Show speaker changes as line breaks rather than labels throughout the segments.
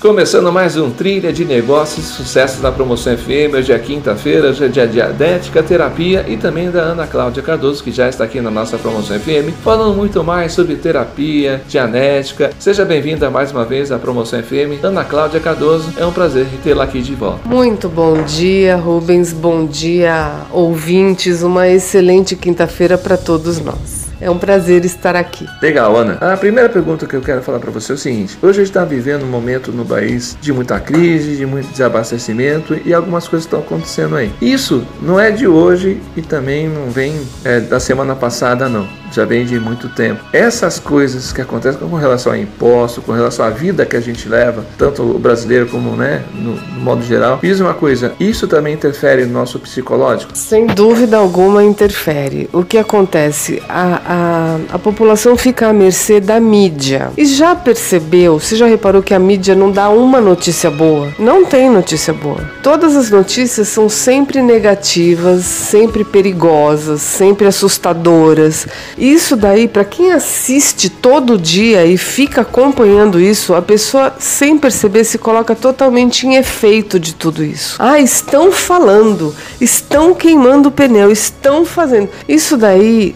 Começando mais um Trilha de Negócios e Sucessos da Promoção FM. Hoje é quinta-feira, hoje é dia de diadética, terapia e também da Ana Cláudia Cardoso, que já está aqui na nossa Promoção FM, falando muito mais sobre terapia, dianética. Seja bem-vinda mais uma vez à Promoção FM. Ana Cláudia Cardoso, é um prazer tê-la aqui de volta.
Muito bom dia, Rubens. Bom dia, ouvintes. Uma excelente quinta-feira para todos nós. É um prazer estar aqui.
Legal, Ana. A primeira pergunta que eu quero falar para você é o seguinte: hoje a gente está vivendo um momento no país de muita crise, de muito desabastecimento e algumas coisas estão acontecendo aí. Isso não é de hoje e também não vem é, da semana passada, não já vem de muito tempo. Essas coisas que acontecem com relação a imposto, com relação à vida que a gente leva, tanto o brasileiro como né, no, no modo geral, diz uma coisa, isso também interfere no nosso psicológico?
Sem dúvida alguma interfere. O que acontece? A, a, a população fica à mercê da mídia. E já percebeu, você já reparou que a mídia não dá uma notícia boa? Não tem notícia boa. Todas as notícias são sempre negativas, sempre perigosas, sempre assustadoras. Isso daí, para quem assiste todo dia e fica acompanhando isso, a pessoa sem perceber se coloca totalmente em efeito de tudo isso. Ah, estão falando, estão queimando o pneu, estão fazendo. Isso daí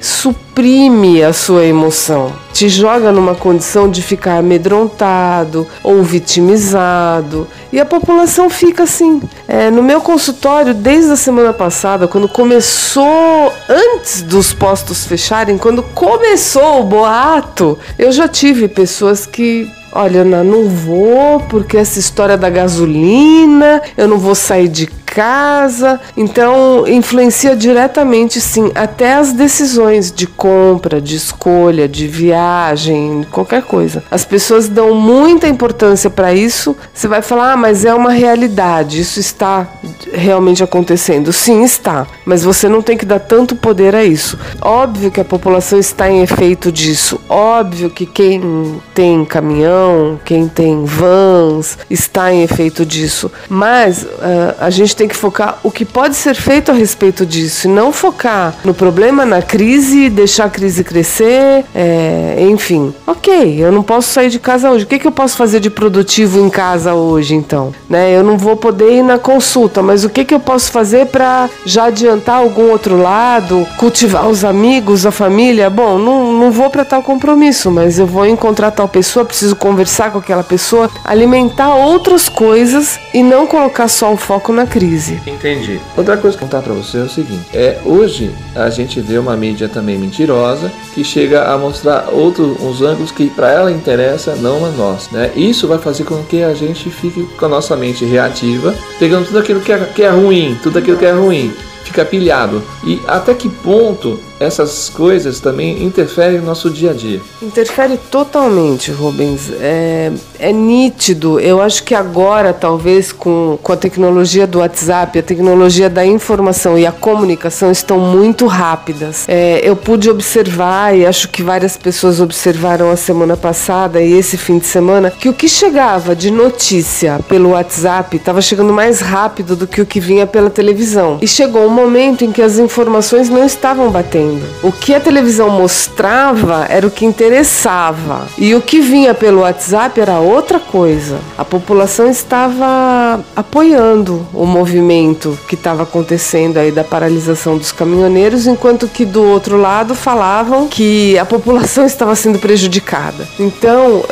suprime a sua emoção te joga numa condição de ficar amedrontado ou vitimizado. E a população fica assim. É, no meu consultório, desde a semana passada, quando começou, antes dos postos fecharem, quando começou o boato, eu já tive pessoas que Olha, Ana, não vou porque essa história da gasolina, eu não vou sair de casa. Então, influencia diretamente, sim, até as decisões de compra, de escolha, de viagem, qualquer coisa. As pessoas dão muita importância para isso. Você vai falar, ah, mas é uma realidade, isso está realmente acontecendo. Sim, está, mas você não tem que dar tanto poder a isso. Óbvio que a população está em efeito disso. Óbvio que quem tem caminhão, quem tem vans, está em efeito disso. Mas uh, a gente tem que focar o que pode ser feito a respeito disso, e não focar no problema, na crise, deixar a crise crescer, é, enfim. Ok, eu não posso sair de casa hoje. O que, que eu posso fazer de produtivo em casa hoje, então? Né? Eu não vou poder ir na consulta, mas o que, que eu posso fazer para já adiantar algum outro lado, cultivar os amigos, a família? Bom, não, não vou para tal compromisso, mas eu vou encontrar tal pessoa, preciso conversar com aquela pessoa, alimentar outras coisas e não colocar só o foco na crise crise.
Entendi. Outra coisa que eu contar para você é o seguinte: é hoje a gente vê uma mídia também mentirosa que chega a mostrar outros uns ângulos que para ela interessa, não a nós, né? Isso vai fazer com que a gente fique com a nossa mente reativa, pegando tudo aquilo que é, que é ruim, tudo aquilo que é ruim, fica pilhado. E até que ponto essas coisas também interferem no nosso dia a dia.
Interfere totalmente, Rubens. É, é nítido. Eu acho que agora, talvez, com, com a tecnologia do WhatsApp, a tecnologia da informação e a comunicação estão muito rápidas. É, eu pude observar, e acho que várias pessoas observaram a semana passada e esse fim de semana, que o que chegava de notícia pelo WhatsApp estava chegando mais rápido do que o que vinha pela televisão. E chegou um momento em que as informações não estavam batendo. O que a televisão mostrava era o que interessava. E o que vinha pelo WhatsApp era outra coisa. A população estava apoiando o movimento que estava acontecendo aí da paralisação dos caminhoneiros, enquanto que do outro lado falavam que a população estava sendo prejudicada. Então, uh,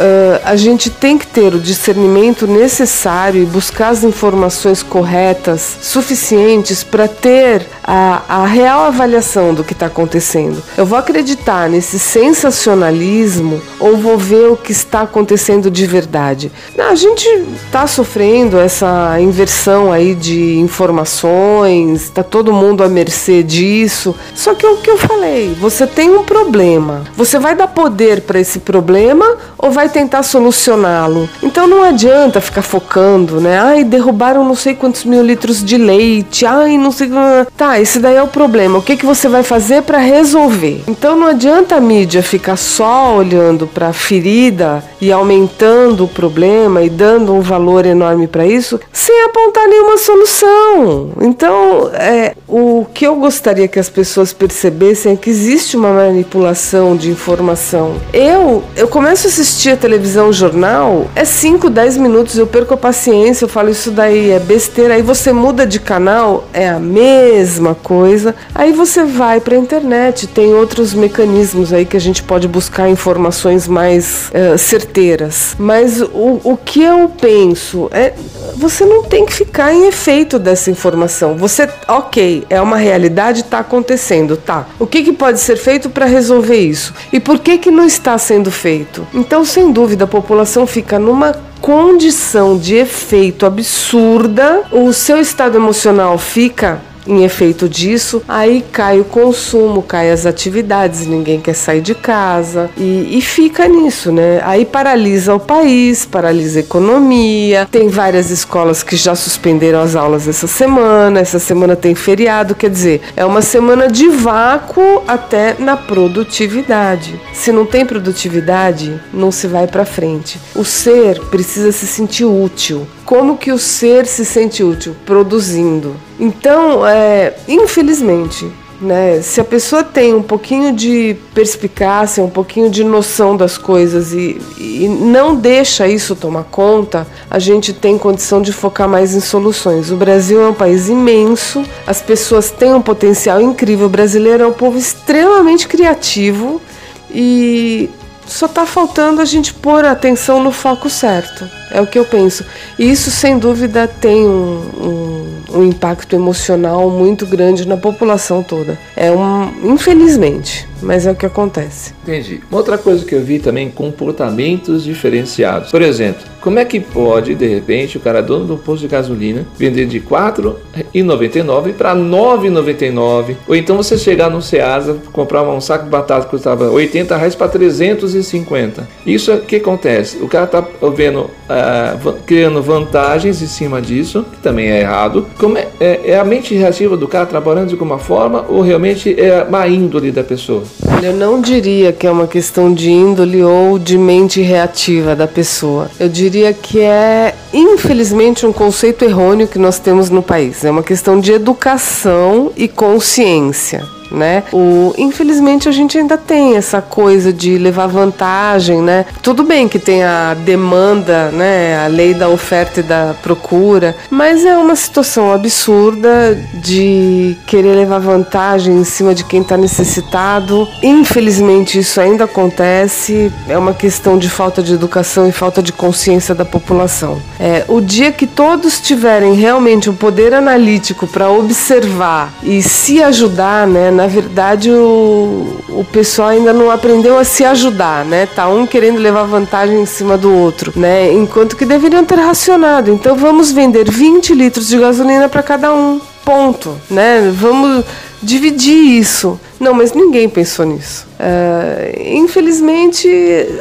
a gente tem que ter o discernimento necessário e buscar as informações corretas, suficientes para ter a, a real avaliação do que está acontecendo? Eu vou acreditar nesse sensacionalismo ou vou ver o que está acontecendo de verdade? A gente está sofrendo essa inversão aí de informações, está todo mundo à mercê disso. Só que é o que eu falei, você tem um problema. Você vai dar poder para esse problema ou vai tentar solucioná-lo? Então não adianta ficar focando, né? Ai, derrubaram não sei quantos mil litros de leite. Ai, não sei. Tá, esse daí é o problema. O que, que você vai fazer para resolver. Então não adianta a mídia ficar só olhando para a ferida e aumentando o problema e dando um valor enorme para isso, sem apontar nenhuma solução. Então, é, o que eu gostaria que as pessoas percebessem é que existe uma manipulação de informação. Eu, eu começo a assistir a televisão, jornal, é 5, 10 minutos, eu perco a paciência, eu falo isso daí é besteira, aí você muda de canal, é a mesma coisa. Aí você vai para a internet, tem outros mecanismos aí que a gente pode buscar informações mais certeiras. Mas o, o que eu penso é você não tem que ficar em efeito dessa informação. Você, ok, é uma realidade, está acontecendo, tá? O que, que pode ser feito para resolver isso? E por que que não está sendo feito? Então, sem dúvida, a população fica numa condição de efeito absurda, o seu estado emocional fica em efeito disso, aí cai o consumo, cai as atividades, ninguém quer sair de casa e, e fica nisso, né? Aí paralisa o país, paralisa a economia. Tem várias escolas que já suspenderam as aulas essa semana. Essa semana tem feriado, quer dizer, é uma semana de vácuo até na produtividade. Se não tem produtividade, não se vai para frente. O ser precisa se sentir útil. Como que o ser se sente útil? Produzindo. Então, é, infelizmente, né, se a pessoa tem um pouquinho de perspicácia, um pouquinho de noção das coisas e, e não deixa isso tomar conta, a gente tem condição de focar mais em soluções. O Brasil é um país imenso, as pessoas têm um potencial incrível. O brasileiro é um povo extremamente criativo e só está faltando a gente pôr a atenção no foco certo. É o que eu penso. E isso, sem dúvida, tem um, um, um, impacto emocional muito grande na população toda. É um, infelizmente, mas é o que acontece.
Entendi. Uma outra coisa que eu vi também, comportamentos diferenciados. Por exemplo, como é que pode, de repente, o cara dono do posto de gasolina vender de R$ 4,99 para R$ 9,99? Ou então você chegar no Ceasa, comprar um saco de batata que custava 80 reais para 350. Isso é o que acontece. O cara está vendo, uh, criando vantagens em cima disso, que também é errado. Como é, é, é a mente reativa do cara trabalhando de alguma forma ou realmente é a má índole da pessoa?
Eu não diria que é uma questão de índole ou de mente reativa da pessoa. Eu diria que é, infelizmente, um conceito errôneo que nós temos no país. É uma questão de educação e consciência né? O, infelizmente a gente ainda tem essa coisa de levar vantagem, né? Tudo bem que tem a demanda, né? A lei da oferta e da procura, mas é uma situação absurda de querer levar vantagem em cima de quem está necessitado. Infelizmente isso ainda acontece. É uma questão de falta de educação e falta de consciência da população. É, o dia que todos tiverem realmente um poder analítico para observar e se ajudar, né? Na verdade o, o pessoal ainda não aprendeu a se ajudar, né? Tá um querendo levar vantagem em cima do outro, né? Enquanto que deveriam ter racionado. Então vamos vender 20 litros de gasolina para cada um. Ponto, né? Vamos dividir isso. Não, mas ninguém pensou nisso. Uh, infelizmente,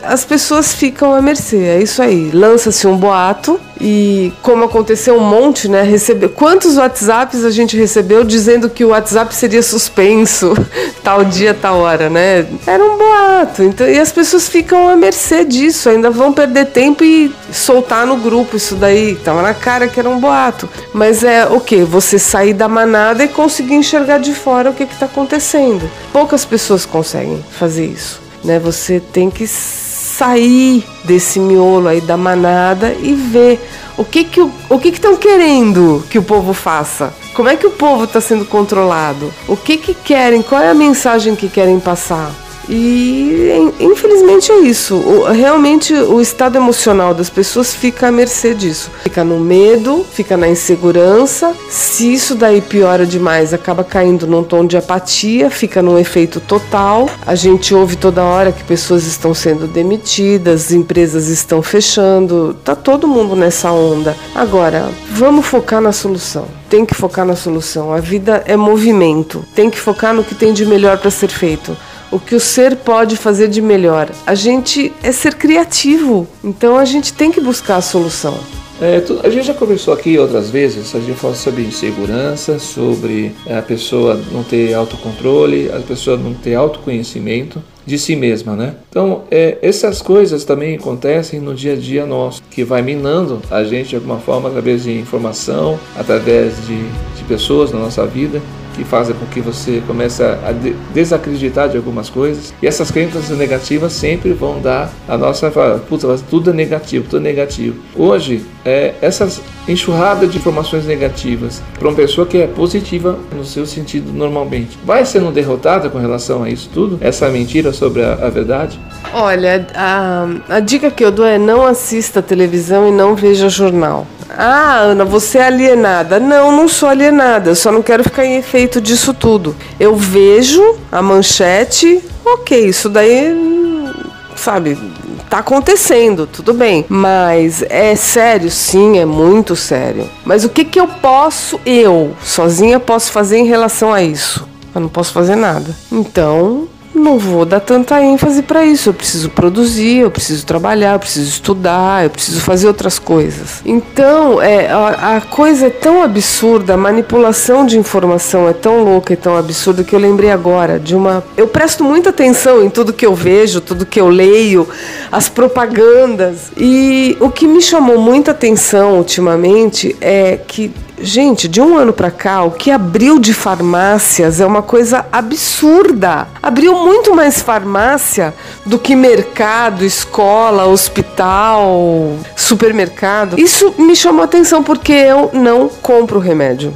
as pessoas ficam à mercê. É isso aí. Lança-se um boato e, como aconteceu um monte, né? Recebe... Quantos WhatsApps a gente recebeu dizendo que o WhatsApp seria suspenso tal dia, tal hora, né? Era um boato. Então, e as pessoas ficam à mercê disso. Ainda vão perder tempo e soltar no grupo isso daí. Tava na cara que era um boato. Mas é o que? Você sair da manada e conseguir enxergar de fora o que está acontecendo. Poucas pessoas conseguem fazer isso, né? Você tem que sair desse miolo aí da manada e ver o que que o que estão querendo que o povo faça. Como é que o povo está sendo controlado? O que que querem? Qual é a mensagem que querem passar? E infelizmente é isso. O, realmente o estado emocional das pessoas fica à mercê disso. Fica no medo, fica na insegurança. Se isso daí piora demais, acaba caindo num tom de apatia, fica num efeito total. A gente ouve toda hora que pessoas estão sendo demitidas, empresas estão fechando. Tá todo mundo nessa onda. Agora, vamos focar na solução tem que focar na solução. A vida é movimento. Tem que focar no que tem de melhor para ser feito o que o ser pode fazer de melhor. A gente é ser criativo, então a gente tem que buscar a solução.
É, a gente já conversou aqui outras vezes, a gente falou sobre insegurança, sobre a pessoa não ter autocontrole, a pessoa não ter autoconhecimento. de si mesma, né? Então, é, essas coisas também acontecem no dia a dia nosso, que vai minando a gente de alguma forma através de informação, através de, de pessoas na nossa vida que fazem com que você comece a desacreditar de algumas coisas. E essas crenças negativas sempre vão dar a nossa puta, tudo é negativo, tudo é negativo. Hoje, é, essas enxurrada de informações negativas para uma pessoa que é positiva no seu sentido normalmente, vai sendo derrotada com relação a isso tudo? Essa mentira sobre a, a verdade?
Olha, a, a dica que eu dou é não assista televisão e não veja jornal. Ah, Ana, você é alienada. Não, não sou alienada. Eu só não quero ficar em efeito disso tudo. Eu vejo a manchete, ok, isso daí, sabe, tá acontecendo, tudo bem. Mas é sério? Sim, é muito sério. Mas o que, que eu posso, eu, sozinha, posso fazer em relação a isso? Eu não posso fazer nada. Então, não vou dar tanta ênfase para isso. Eu preciso produzir, eu preciso trabalhar, eu preciso estudar, eu preciso fazer outras coisas. Então, é, a, a coisa é tão absurda, a manipulação de informação é tão louca e tão absurda que eu lembrei agora de uma. Eu presto muita atenção em tudo que eu vejo, tudo que eu leio, as propagandas. E o que me chamou muita atenção ultimamente é que Gente, de um ano para cá, o que abriu de farmácias é uma coisa absurda. Abriu muito mais farmácia do que mercado, escola, hospital, supermercado. Isso me chamou atenção porque eu não compro remédio.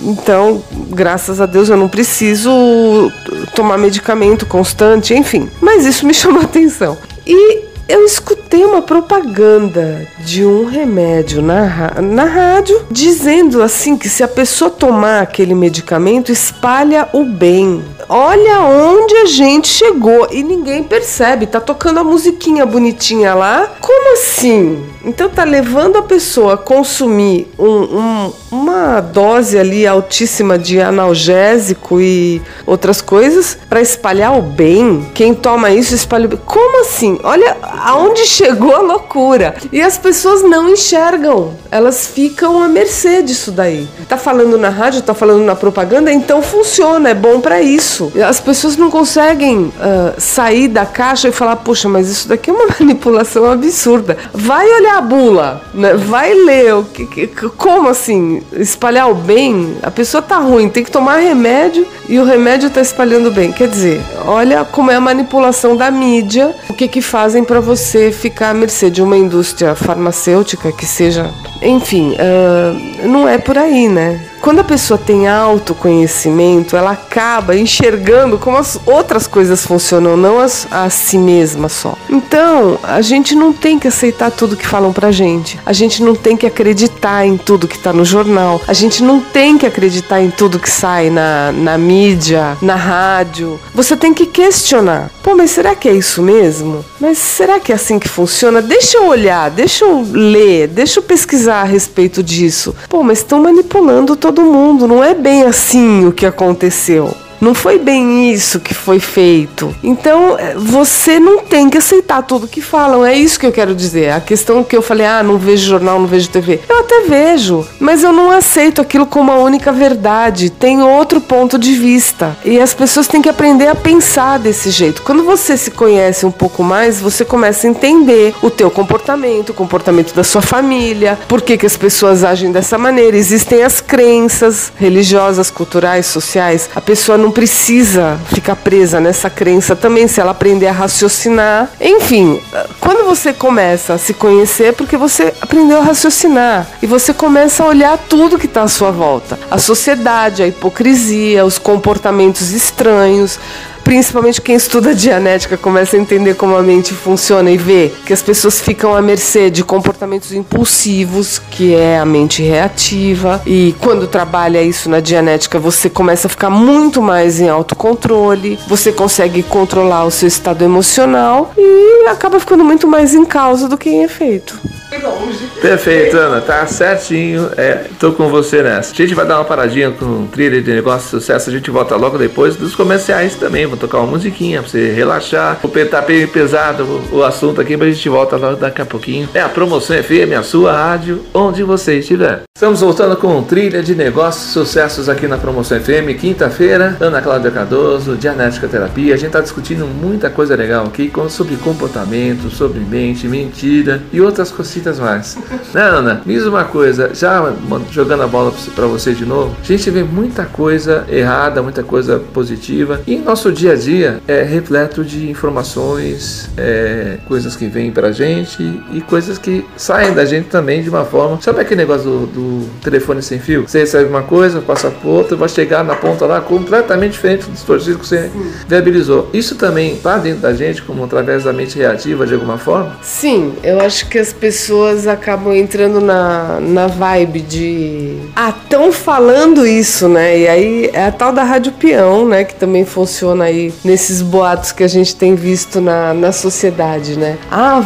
Então, graças a Deus, eu não preciso tomar medicamento constante, enfim. Mas isso me chamou atenção. E eu escutei uma propaganda de um remédio na, na rádio dizendo assim que se a pessoa tomar aquele medicamento espalha o bem. Olha onde a gente chegou e ninguém percebe. Tá tocando a musiquinha bonitinha lá. Como assim? Então tá levando a pessoa a consumir um, um, uma dose ali altíssima de analgésico e outras coisas para espalhar o bem. Quem toma isso espalha o bem. Como assim? Olha aonde chegou a loucura. E as pessoas não enxergam. Elas ficam à mercê disso daí. Tá falando na rádio, tá falando na propaganda, então funciona, é bom para isso. As pessoas não conseguem uh, sair da caixa e falar, poxa, mas isso daqui é uma manipulação absurda. Vai olhar a bula, né? Vai ler. O que, que, como assim? Espalhar o bem? A pessoa tá ruim, tem que tomar remédio e o remédio tá espalhando bem. Quer dizer, olha como é a manipulação da mídia, o que que fazem para você ficar à mercê de uma indústria farmacêutica que seja. Enfim, uh, não é por aí, né? Quando a pessoa tem autoconhecimento, ela acaba enxergando como as outras coisas funcionam, não as, a si mesma só. Então, a gente não tem que aceitar tudo que falam pra gente. A gente não tem que acreditar em tudo que tá no jornal. A gente não tem que acreditar em tudo que sai na, na mídia, na rádio. Você tem que questionar. Pô, mas será que é isso mesmo? Mas será que é assim que funciona? Deixa eu olhar, deixa eu ler, deixa eu pesquisar a respeito disso. Pô, mas estão manipulando todo mundo, não é bem assim o que aconteceu. Não foi bem isso que foi feito. Então, é, você não tem que aceitar tudo que falam. É isso que eu quero dizer. A questão que eu falei, ah, não vejo jornal, não vejo TV. Eu até vejo, mas eu não aceito aquilo como a única verdade. Tem outro ponto de vista. E as pessoas têm que aprender a pensar desse jeito. Quando você se conhece um pouco mais, você começa a entender o teu comportamento, o comportamento da sua família, por que, que as pessoas agem dessa maneira. Existem as crenças religiosas, culturais, sociais. A pessoa não não precisa ficar presa nessa crença também, se ela aprender a raciocinar. Enfim, quando você começa a se conhecer, é porque você aprendeu a raciocinar e você começa a olhar tudo que está à sua volta: a sociedade, a hipocrisia, os comportamentos estranhos principalmente quem estuda dianética começa a entender como a mente funciona e vê que as pessoas ficam à mercê de comportamentos impulsivos, que é a mente reativa. E quando trabalha isso na dianética, você começa a ficar muito mais em autocontrole, você consegue controlar o seu estado emocional e acaba ficando muito mais em causa do que em efeito.
Perfeito, Ana, tá certinho. É, tô com você nessa. A gente vai dar uma paradinha com o trilha de negócio de sucesso. A gente volta logo depois dos comerciais também. Vou tocar uma musiquinha pra você relaxar. Vou tá bem pesado o, assunto aqui, mas a gente volta logo daqui a pouquinho. É a promoção FM, a sua rádio, onde você estiver. Estamos voltando com Trilha de Negócios, sucessos aqui na Promoção FM, quinta-feira, Ana Cláudia Cardoso, Dianética Terapia. A gente está discutindo muita coisa legal aqui sobre comportamento, sobre mente, mentira e outras cositas mais. né, Ana? Me diz uma coisa, já jogando a bola para você de novo, a gente vê muita coisa errada, muita coisa positiva e nosso dia a dia é repleto de informações, é, coisas que vêm para a gente e coisas que saem da gente também de uma forma. Sabe aquele negócio do, do telefone sem fio. Você recebe uma coisa, passa por outra, vai chegar na ponta lá completamente diferente do distorcido que você viabilizou. Isso também está dentro da gente, como através da mente reativa de alguma forma?
Sim, eu acho que as pessoas acabam entrando na, na vibe de. Ah, estão falando isso, né? E aí é a tal da rádio peão, né? Que também funciona aí nesses boatos que a gente tem visto na, na sociedade, né? Ah,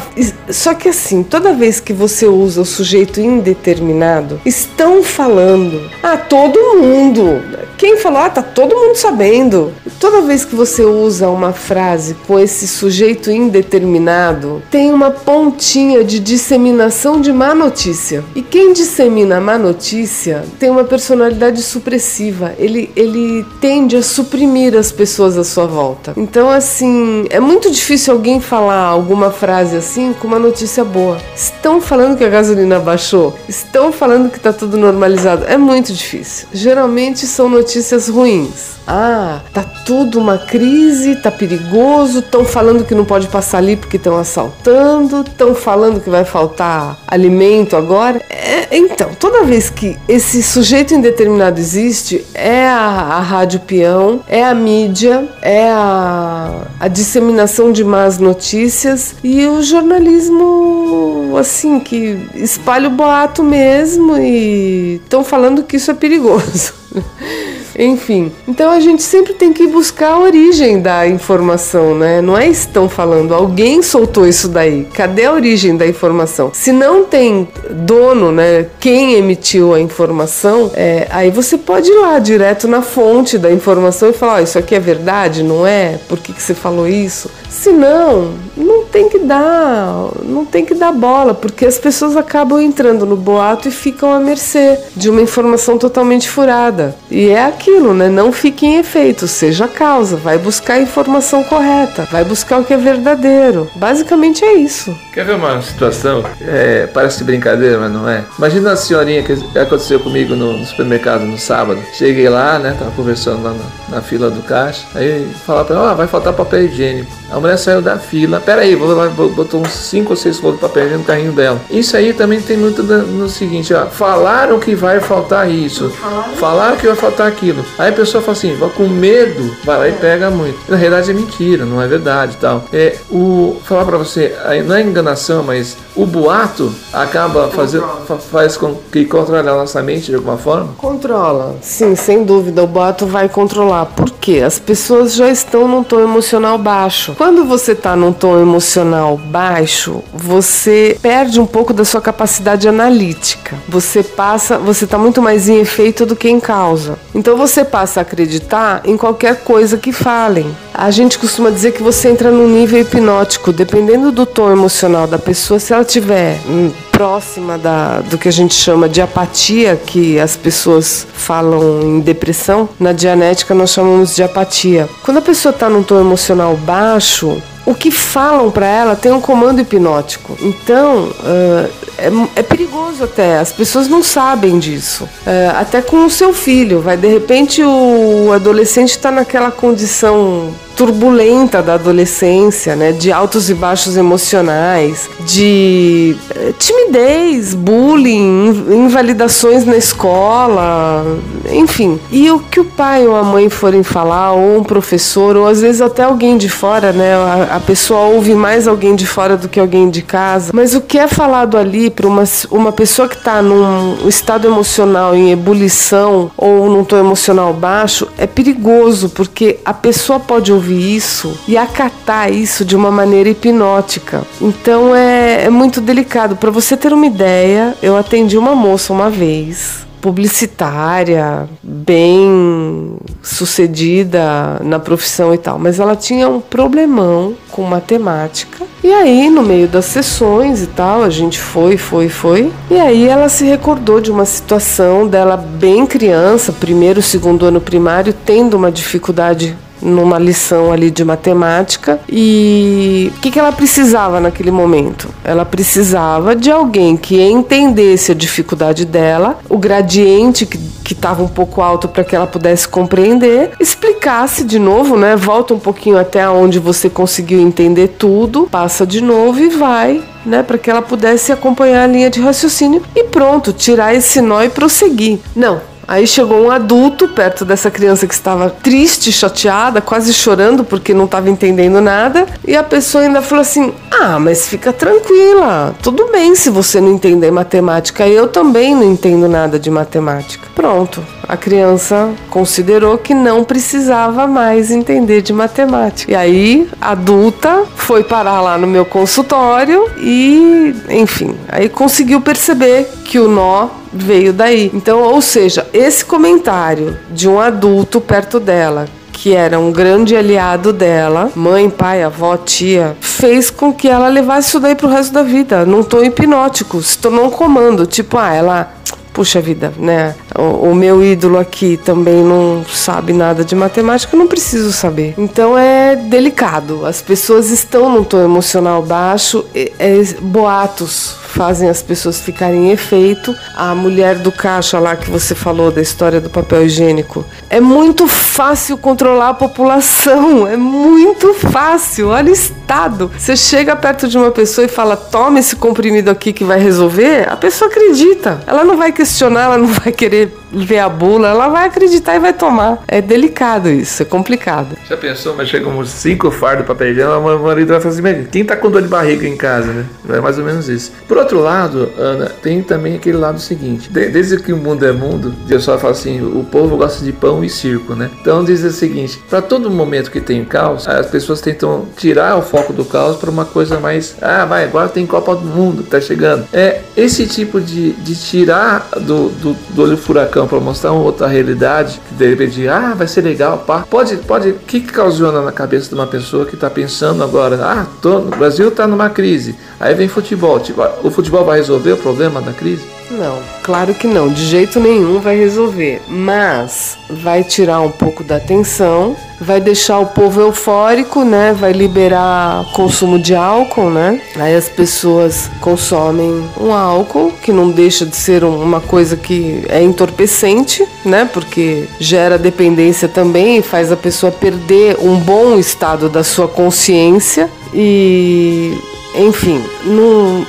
só que assim, toda vez que você usa o sujeito indeterminado, estão falando. Ah, todo mundo. Quem falou, ah, tá todo mundo sabendo. Toda vez que você usa uma frase com esse sujeito indeterminado, tem uma pontinha de disseminação de má notícia. E quem dissemina má notícia tem uma personalidade supressiva. Ele, ele tende a suprimir as pessoas à sua volta. Então, assim, é muito difícil alguém falar alguma frase assim com uma notícia boa. Estão falando que a gasolina baixou? Estão falando que tá tudo normalizado. É muito difícil. Geralmente são notícias ruins. Ah, tá tudo uma crise, tá perigoso, estão falando que não pode passar ali porque estão assaltando, estão falando que vai faltar alimento agora. É, então, toda vez que esse sujeito indeterminado existe, é a, a rádio peão, é a mídia, é a, a disseminação de más notícias e o jornalismo, assim, que espalha o boato mesmo e estão falando que isso é perigoso. Enfim, então a gente sempre tem que buscar a origem da informação, né? Não é estão falando, alguém soltou isso daí. Cadê a origem da informação? Se não tem dono, né? Quem emitiu a informação, é, aí você pode ir lá direto na fonte da informação e falar: oh, isso aqui é verdade, não é? Por que, que você falou isso? Se não, não tem que dar, não tem que dar bola, porque as pessoas acabam entrando no boato e ficam à mercê de uma informação totalmente furada. E é aquilo, né? Não fique em efeito, seja a causa, vai buscar a informação correta, vai buscar o que é verdadeiro. Basicamente é isso.
Quer ver uma situação? É, parece brincadeira, mas não é. Imagina a senhorinha que aconteceu comigo no, no supermercado no sábado. Cheguei lá, né? Tava conversando lá na, na fila do caixa. Aí falar pra ela, ah, vai faltar papel higiênico. A mulher saiu da fila. Pera aí, vou lá, botou uns 5 ou 6 rolos de papel higiênico no carrinho dela. Isso aí também tem muito no seguinte, ó. Falaram que vai faltar isso. Falaram que vai faltar aquilo. Aí a pessoa fala assim, com medo, vai lá e pega muito. Na realidade é mentira, não é verdade tal. É, o, falar pra você, não é enganação, mas o boato acaba fazendo, faz com que controle a nossa mente de alguma forma?
Controla, sim, sem dúvida. O boato vai controlar. Por quê? As pessoas já estão num tom emocional baixo. Quando você está num tom emocional baixo, você perde um pouco da sua capacidade analítica. Você passa, você está muito mais em efeito do que em causa. Então você passa a acreditar em qualquer coisa que falem. A gente costuma dizer que você entra num nível hipnótico, dependendo do tom emocional da pessoa, se ela tiver hum, próxima da, do que a gente chama de apatia, que as pessoas falam em depressão, na dianética nós chamamos de apatia. Quando a pessoa está num tom emocional baixo, o que falam para ela tem um comando hipnótico. Então, uh, é, é, perigoso até, as pessoas não sabem disso. Uh, até com o seu filho, vai de repente o adolescente está naquela condição turbulenta da adolescência, né? De altos e baixos emocionais, de eh, timidez, bullying, invalidações na escola, enfim. E o que o pai ou a mãe forem falar, ou um professor, ou às vezes até alguém de fora, né? A, a pessoa ouve mais alguém de fora do que alguém de casa. Mas o que é falado ali para uma, uma pessoa que está num estado emocional em ebulição ou num tom emocional baixo é perigoso, porque a pessoa pode ouvir ouvir isso e acatar isso de uma maneira hipnótica. Então é, é muito delicado. Para você ter uma ideia, eu atendi uma moça uma vez publicitária, bem sucedida na profissão e tal, mas ela tinha um problemão com matemática. E aí, no meio das sessões e tal, a gente foi, foi, foi. E aí ela se recordou de uma situação dela bem criança, primeiro, segundo ano primário, tendo uma dificuldade numa lição ali de matemática e o que, que ela precisava naquele momento? Ela precisava de alguém que entendesse a dificuldade dela, o gradiente que estava um pouco alto para que ela pudesse compreender, explicasse de novo, né? Volta um pouquinho até onde você conseguiu entender tudo, passa de novo e vai né, para que ela pudesse acompanhar a linha de raciocínio e pronto, tirar esse nó e prosseguir. Não, Aí chegou um adulto perto dessa criança que estava triste, chateada, quase chorando porque não estava entendendo nada. E a pessoa ainda falou assim: Ah, mas fica tranquila, tudo bem se você não entender matemática. Eu também não entendo nada de matemática. Pronto, a criança considerou que não precisava mais entender de matemática. E aí, adulta, foi parar lá no meu consultório e, enfim, aí conseguiu perceber que o nó veio daí. Então, ou seja, esse comentário de um adulto perto dela que era um grande aliado dela, mãe, pai, avó, tia, fez com que ela levasse isso daí pro resto da vida. Num tom hipnótico, se tornou um comando. Tipo, ah, ela puxa vida, né? O, o, meu ídolo aqui também não sabe nada de matemática, eu não preciso saber. Então é delicado. As pessoas estão num tom emocional baixo, é, é, boatos fazem as pessoas ficarem em efeito. A mulher do caixa lá que você falou da história do papel higiênico. É muito fácil controlar a população, é muito fácil. Olha o estado. Você chega perto de uma pessoa e fala: "Toma esse comprimido aqui que vai resolver". A pessoa acredita. Ela não vai questionar, ela não vai querer ver a bula, ela vai acreditar e vai tomar. É delicado isso, é complicado.
Já pensou, mas chega uns cinco fardos de papel higiênico, o marido vai falar assim, quem tá com dor de barriga em casa, né? É mais ou menos isso. Por outro lado, Ana, tem também aquele lado seguinte. Desde que o mundo é mundo, Deus só fala assim, o povo gosta de pão e circo, né? Então diz o seguinte, para todo momento que tem caos, as pessoas tentam tirar o foco do caos para uma coisa mais, ah, vai, agora tem Copa do Mundo, tá chegando. É esse tipo de, de tirar do, do, do olho furacão para mostrar uma outra realidade, que de repente, ah, vai ser legal, pá. Pode, pode, o que, que causou na cabeça de uma pessoa que está pensando agora, ah, tô, o Brasil está numa crise, aí vem futebol, tipo, o futebol vai resolver o problema da crise?
Não, claro que não, de jeito nenhum vai resolver, mas vai tirar um pouco da atenção, vai deixar o povo eufórico, né? Vai liberar consumo de álcool, né? Aí as pessoas consomem um álcool que não deixa de ser uma coisa que é entorpecente, né? Porque gera dependência também e faz a pessoa perder um bom estado da sua consciência e enfim,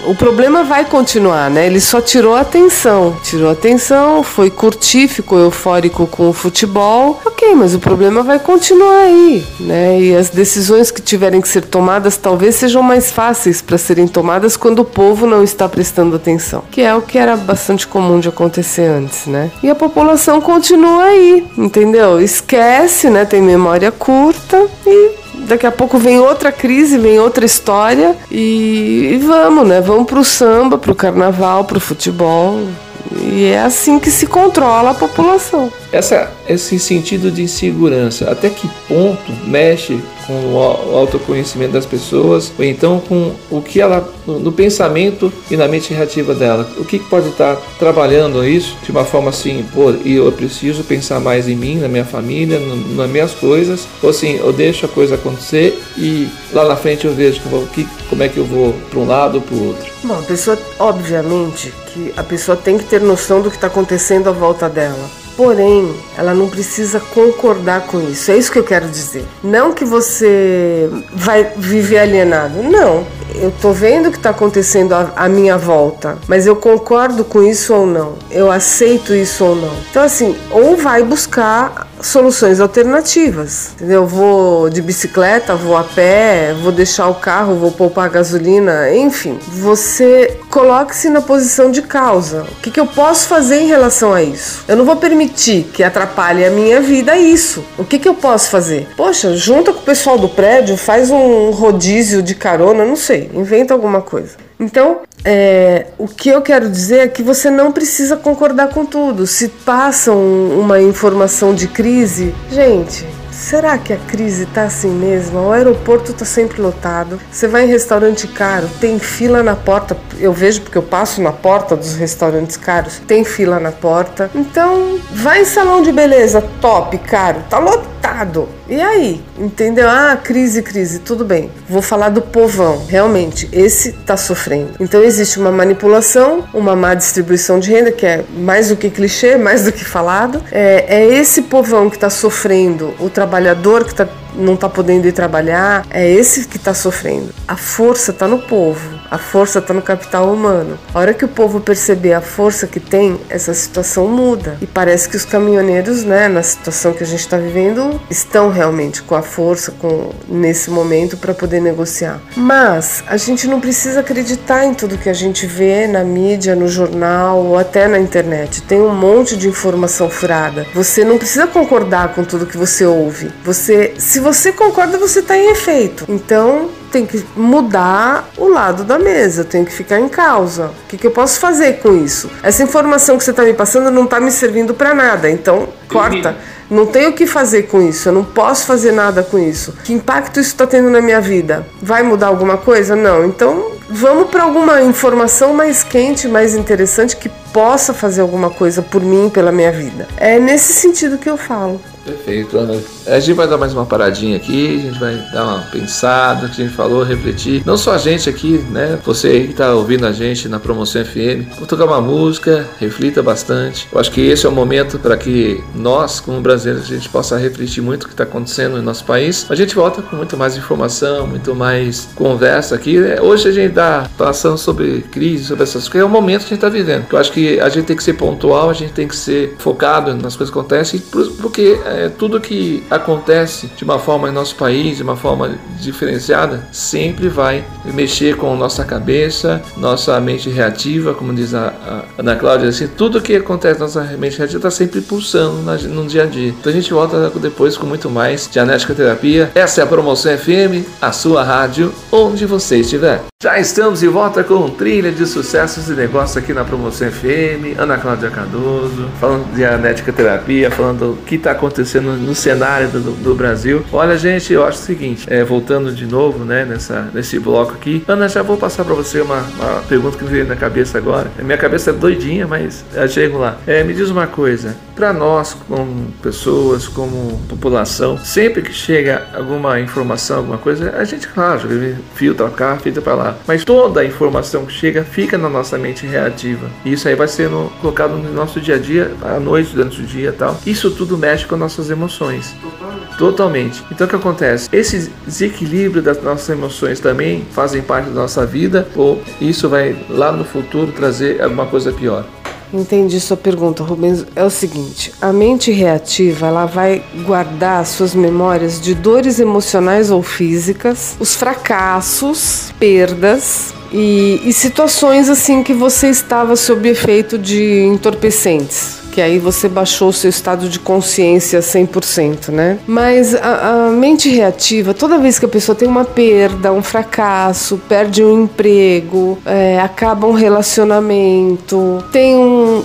o problema vai continuar, né? Ele só tirou atenção. Tirou atenção, foi curtir, ficou eufórico com o futebol. Ok, mas o problema vai continuar aí, né? E as decisões que tiverem que ser tomadas talvez sejam mais fáceis para serem tomadas quando o povo não está prestando atenção, que é o que era bastante comum de acontecer antes, né? E a população continua aí, entendeu? Esquece, né? Tem memória curta e daqui a pouco vem outra crise, vem outra história e, e vamos, né? Vamos pro samba, pro carnaval, pro futebol. E é assim que se controla a população.
Essa, esse sentido de insegurança, até que ponto mexe com o autoconhecimento das pessoas, ou então com o que ela, no pensamento e na mente reativa dela, o que pode estar trabalhando isso de uma forma assim, pô, eu preciso pensar mais em mim, na minha família, nas minhas coisas, ou assim, eu deixo a coisa acontecer e lá na frente eu vejo como, como é que eu vou para um lado ou para o outro.
Bom, a pessoa, obviamente, que a pessoa tem que ter noção do que está acontecendo à volta dela. Porém, ela não precisa concordar com isso. É isso que eu quero dizer. Não que você vai viver alienado. Não. Eu tô vendo o que está acontecendo à minha volta, mas eu concordo com isso ou não. Eu aceito isso ou não. Então, assim, ou vai buscar soluções alternativas. Entendeu? Vou de bicicleta, vou a pé, vou deixar o carro, vou poupar gasolina, enfim. Você coloque-se na posição de causa. O que, que eu posso fazer em relação a isso? Eu não vou permitir que atrapalhe a minha vida isso. O que, que eu posso fazer? Poxa, junta com o pessoal do prédio, faz um rodízio de carona, não sei, inventa alguma coisa. Então, É, o que eu quero dizer é que você não precisa concordar com tudo. Se passam uma informação de crise, gente, Será que a crise tá assim mesmo? O aeroporto tá sempre lotado. Você vai em restaurante caro, tem fila na porta. Eu vejo porque eu passo na porta dos restaurantes caros, tem fila na porta. Então, vai em salão de beleza top, caro, tá lotado. E aí? Entendeu? Ah, crise, crise, tudo bem. Vou falar do povão. Realmente, esse tá sofrendo. Então existe uma manipulação, uma má distribuição de renda, que é mais do que clichê, mais do que falado. É, é esse povão que tá sofrendo, o trabalhador que tá não está podendo ir trabalhar, é esse que está sofrendo. A força está no povo, a força está no capital humano. A hora que o povo perceber a força que tem, essa situação muda. E parece que os caminhoneiros, né, na situação que a gente está vivendo, estão realmente com a força com, nesse momento para poder negociar. Mas a gente não precisa acreditar em tudo que a gente vê na mídia, no jornal ou até na internet. Tem um monte de informação furada. Você não precisa concordar com tudo que você ouve. Você, se você concorda, você está em efeito. Então, tem que mudar o lado da mesa, tem que ficar em causa. O que, que eu posso fazer com isso? Essa informação que você está me passando não está me servindo para nada, então corta. Não tenho o que fazer com isso, eu não posso fazer nada com isso. Que impacto isso está tendo na minha vida? Vai mudar alguma coisa? Não. Então vamos para alguma informação mais quente, mais interessante que possa fazer alguma coisa por mim, pela minha vida. É nesse sentido que eu falo.
Perfeito, Ana. A gente vai dar mais uma paradinha aqui, a gente vai dar uma pensada, que a gente falou, refletir. Não só a gente aqui, né? Você aí que tá ouvindo a gente na Promoção FM. Vou tocar uma música, reflita bastante. Eu acho que esse é o momento para que nós, como brasileiros, a gente possa refletir muito o que está acontecendo no nosso país. A gente volta com muito mais informação, muito mais conversa aqui. Hoje a gente está passando sobre crise, sobre essas coisas. É o momento que a gente está vivendo. Eu acho que a gente tem que ser pontual, a gente tem que ser focado nas coisas que acontecem, porque é, tudo que acontece de uma forma em nosso país, de uma forma diferenciada, sempre vai mexer com nossa cabeça, nossa mente reativa, como diz a, a Ana Cláudia, assim, tudo que acontece na nossa mente reativa está sempre pulsando na, no dia a dia. Então a gente volta depois com muito mais Dianética Terapia. Essa é a Promoção FM, a sua rádio, onde você estiver. Já estamos de volta com trilha de sucessos e negócios aqui na Promoção FM. Ana Cláudia Cardoso, falando de Dianética Terapia, falando o que está acontecendo no cenário do, do, Brasil. Olha, gente, eu acho o seguinte, é, voltando de novo, né, nessa, nesse bloco aqui. Ana, já vou passar para você uma, uma, pergunta que me veio na cabeça agora. Minha cabeça é doidinha, mas eu chego lá. É, me diz uma coisa, para nós, como pessoas, como população, sempre que chega alguma informação, alguma coisa, a gente, claro, filtra cá, filtra para lá mas toda a informação que chega fica na nossa mente reativa. E isso aí vai sendo colocado no nosso dia a dia, à noite, durante o dia e tal. Isso tudo mexe com nossas emoções. Totalmente. Então o que acontece? Esse desequilíbrio das nossas emoções também fazem parte da nossa vida ou isso vai lá no futuro trazer alguma coisa pior?
Entendi sua pergunta, Rubens. É o seguinte: a mente reativa ela vai guardar suas memórias de dores emocionais ou físicas, os fracassos, perdas e, e situações assim que você estava sob efeito de entorpecentes que aí você baixou o seu estado de consciência 100%, né? Mas a, a, mente reativa, toda vez que a pessoa tem uma perda, um fracasso, perde um emprego, é, acaba um relacionamento, tem um,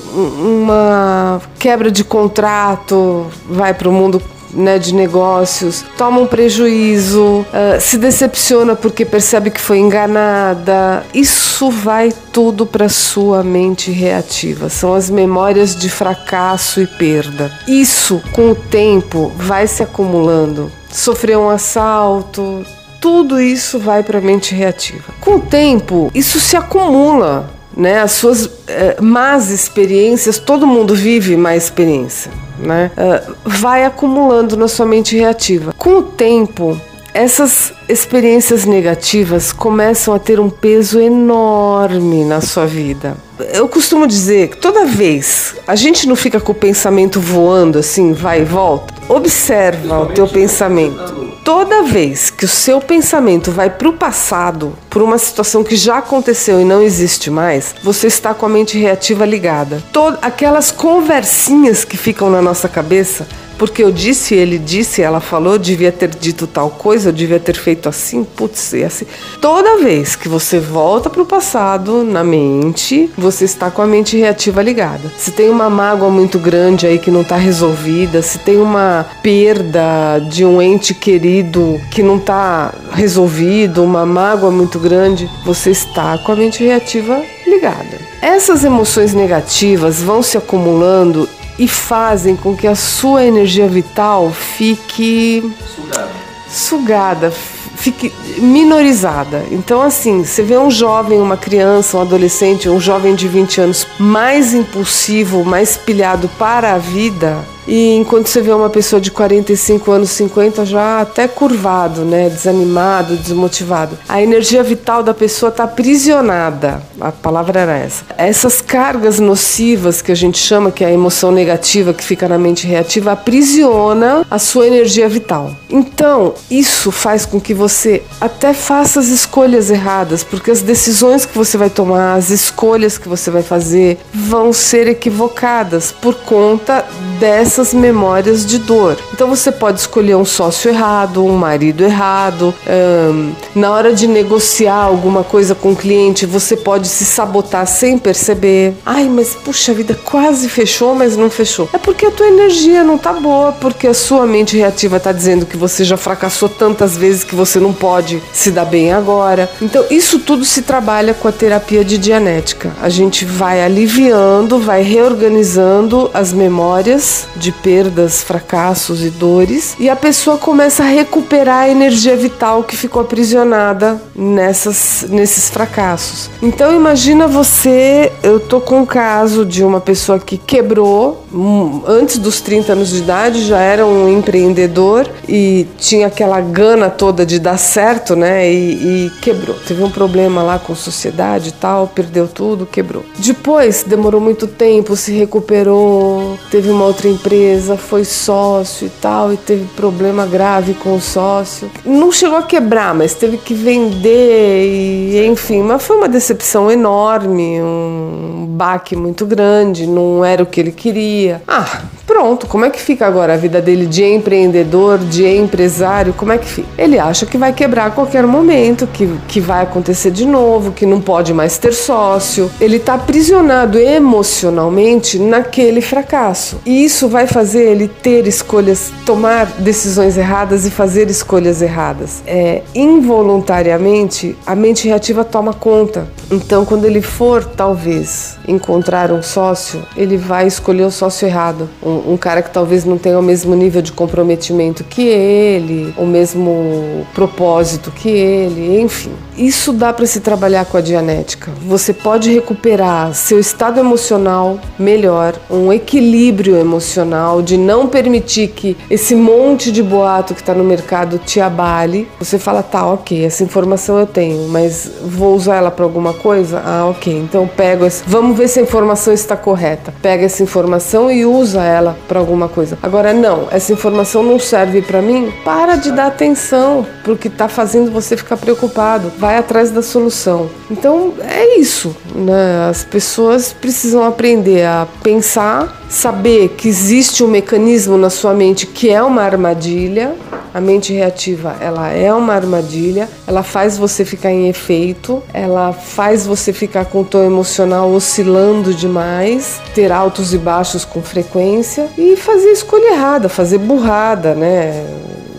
uma quebra de contrato, vai para o mundo né, de negócios, toma um prejuízo, uh, se decepciona porque percebe que foi enganada. Isso vai tudo para sua mente reativa. São as memórias de fracasso e perda. Isso, com o tempo, vai se acumulando. Sofreu um assalto, tudo isso vai para a mente reativa. Com o tempo, isso se acumula, né? As suas eh, más experiências, todo mundo vive má experiência né? Uh, vai acumulando na sua mente reativa. Com o tempo, essas experiências negativas começam a ter um peso enorme na sua vida. Eu costumo dizer que toda vez a gente não fica com o pensamento voando assim, vai e volta. Observa o teu pensamento. Toda vez que o seu pensamento vai para o passado, por uma situação que já aconteceu e não existe mais, você está com a mente reativa ligada. Todas aquelas conversinhas que ficam na nossa cabeça porque eu disse, ele disse, ela falou, devia ter dito tal coisa, eu devia ter feito assim, putz, e assim. Toda vez que você volta para o passado na mente, você está com a mente reativa ligada. Se tem uma mágoa muito grande aí que não está resolvida, se tem uma perda de um ente querido que não está resolvido, uma mágoa muito grande, você está com a mente reativa ligada. Essas emoções negativas vão se acumulando e fazem com que a sua energia vital fique
Sugada.
sugada, fique minorizada. Então, assim, você vê um jovem, uma criança, um adolescente, um jovem de 20 anos mais impulsivo, mais pilhado para a vida, e enquanto você vê uma pessoa de 45 anos, 50 já até curvado, né, desanimado, desmotivado, a energia vital da pessoa está aprisionada. A palavra era essa. Essas cargas nocivas que a gente chama que é a emoção negativa que fica na mente reativa aprisiona a sua energia vital. Então, isso faz com que você até faça as escolhas erradas, porque as decisões que você vai tomar, as escolhas que você vai fazer vão ser equivocadas por conta dessa essas memórias de dor. Então você pode escolher um sócio errado, um marido errado. Um, na hora de negociar alguma coisa com o cliente, você pode se sabotar sem perceber. Ai, mas puxa vida, quase fechou, mas não fechou. É porque a tua energia não tá boa, porque a sua mente reativa tá dizendo que você já fracassou tantas vezes que você não pode se dar bem agora. Então isso tudo se trabalha com a terapia de dianética. A gente vai aliviando, vai reorganizando as memórias de de perdas, fracassos e dores, e a pessoa começa a recuperar a energia vital que ficou aprisionada nessas, nesses fracassos. Então imagina você, eu tô com um caso de uma pessoa que quebrou antes dos 30 anos de idade, já era um empreendedor e tinha aquela gana toda de dar certo, né? E, e quebrou. Teve um problema lá com sociedade e tal, perdeu tudo, quebrou. Depois demorou muito tempo, se recuperou, teve uma outra empresa empresa, foi sócio e tal, e teve problema grave com o sócio. Não chegou a quebrar, mas teve que vender, e, enfim, mas foi uma decepção enorme, um baque muito grande, não era o que ele queria. Ah, pronto, como é que fica agora a vida dele de empreendedor, de empresário? Como é que fica? Ele acha que vai quebrar a qualquer momento, que, que vai acontecer de novo, que não pode mais ter sócio. Ele está aprisionado emocionalmente naquele fracasso. E isso vai fazer ele ter escolhas, tomar decisões erradas e fazer escolhas erradas. É, involuntariamente, a mente reativa toma conta. Então, quando ele for, talvez, encontrar um sócio, ele vai escolher o sócio errado. Um, um cara que talvez não tenha o mesmo nível de comprometimento que ele, o mesmo propósito que ele, enfim. Isso dá para se trabalhar com a dianética. Você pode recuperar seu estado emocional melhor, um equilíbrio emocional, de não permitir que esse monte de boato que está no mercado te abale. Você fala, tá, ok, essa informação eu tenho, mas vou usar ela para alguma coisa? Ah, ok, então pego essa. Vamos ver se a informação está correta. Pega essa informação e usa ela para alguma coisa. Agora, não, essa informação não serve para mim. Para de dar atenção pro que está fazendo você ficar preocupado vai atrás da solução. Então é isso, né? As pessoas precisam aprender a pensar, saber que existe um mecanismo na sua mente que é uma armadilha. A mente reativa, ela é uma armadilha, ela faz você ficar em efeito, ela faz você ficar com o tom emocional oscilando demais, ter altos e baixos com frequência e fazer escolha errada, fazer burrada, né?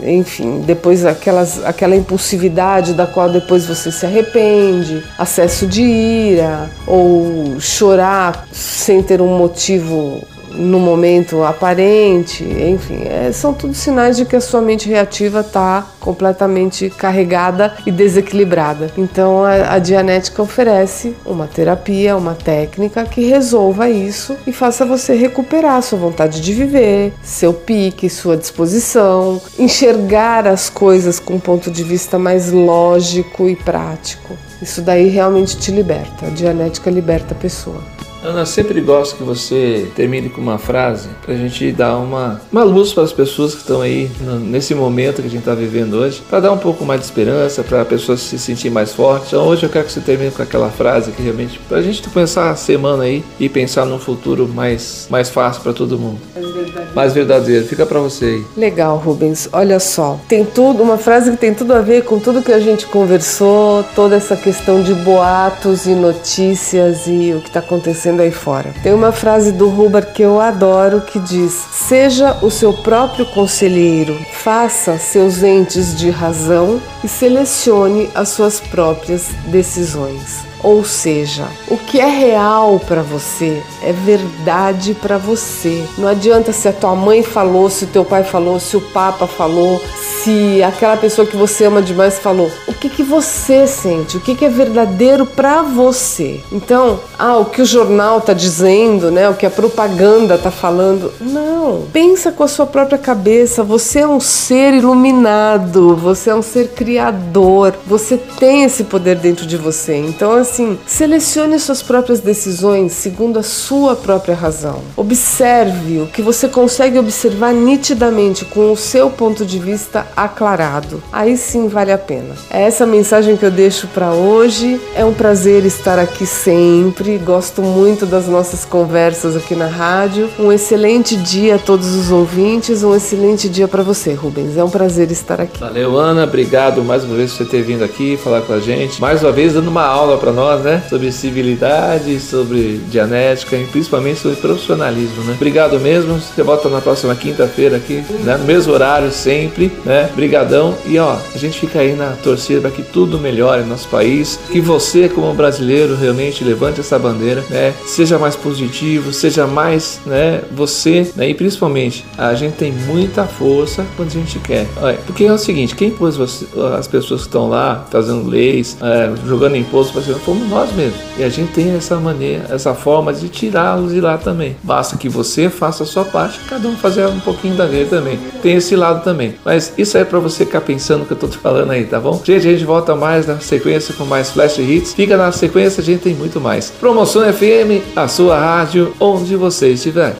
enfim, depois aquelas, aquela impulsividade da qual depois você se arrepende, acesso de ira ou chorar sem ter um motivo no momento aparente, enfim, é, são tudo sinais de que a sua mente reativa está completamente carregada e desequilibrada. Então a, a Dianética oferece uma terapia, uma técnica que resolva isso e faça você recuperar sua vontade de viver, seu pique, sua disposição, enxergar as coisas com um ponto de vista mais lógico e prático. Isso daí realmente te liberta. A Dianética liberta a pessoa.
Ana, sempre gosto que você termine com uma frase para a gente dar uma, uma luz para as pessoas que estão aí nesse momento que a gente está vivendo hoje, para dar um pouco mais de esperança, para a pessoa se sentir mais forte. Então hoje eu quero que você termine com aquela frase que realmente, para a gente começar a semana aí e pensar num futuro mais, mais fácil para todo mundo. Mais verdadeiro. Fica para você aí.
Legal, Rubens. Olha só, tem tudo, uma frase que tem tudo a ver com tudo que a gente conversou, toda essa questão de boatos e notícias e o que está acontecendo aí fora. Tem uma frase do Huber que eu adoro que diz: Seja o seu próprio conselheiro, faça seus entes de razão e selecione as suas próprias decisões. Ou seja, o que é real para você é verdade para você. Não adianta se a tua mãe falou, se o teu pai falou, se o papa falou, se aquela pessoa que você ama demais falou. O que que você sente? O que que é verdadeiro para você? Então, ah, o que o jornal tá dizendo, né? O que a propaganda tá falando? Não. Pensa com a sua própria cabeça. Você é um ser iluminado. Você é um ser criador. Você tem esse poder dentro de você. Então, assim, selecione suas próprias decisões segundo a sua própria razão. Observe o que você consegue observar nitidamente com o seu ponto de vista aclarado. Aí sim vale a pena. É essa mensagem que eu deixo para hoje. É um prazer estar aqui sempre. Gosto muito das nossas conversas aqui na rádio. Um excelente dia a todos os ouvintes. Um excelente dia para você, Rubens. É um prazer estar aqui.
Valeu, Ana. Obrigado mais uma vez por você ter vindo aqui falar com a gente. Mais uma vez dando uma aula para nós, né? Sobre civilidade, sobre dianética e principalmente sobre profissionalismo, né? Obrigado mesmo. Você volta na próxima quinta-feira aqui, né? No mesmo horário sempre, né? Brigadão. E ó, a gente fica aí na torcida para que tudo melhore no nosso país, que você como brasileiro realmente levante essa bandeira, né? Seja mais positivo, seja mais, né, você, né? E principalmente, a gente tem muita força quando a gente quer. Olha, porque é o seguinte, quem pôs você, as pessoas que estão lá fazendo leis, é, jogando imposto para fomos nós mesmos. E a gente tem essa maneira, essa forma de tirá-los de lá também. Basta que você faça a sua parte, cada um fazer um pouquinho da dele também. Tem esse lado também. Mas isso é para você ficar pensando o que eu tô te falando aí, tá bom? Gente, a gente volta mais na sequência com mais Flash Hits. Fica na sequência, a gente tem muito mais. Promoção FM, a sua rádio, onde você estiver.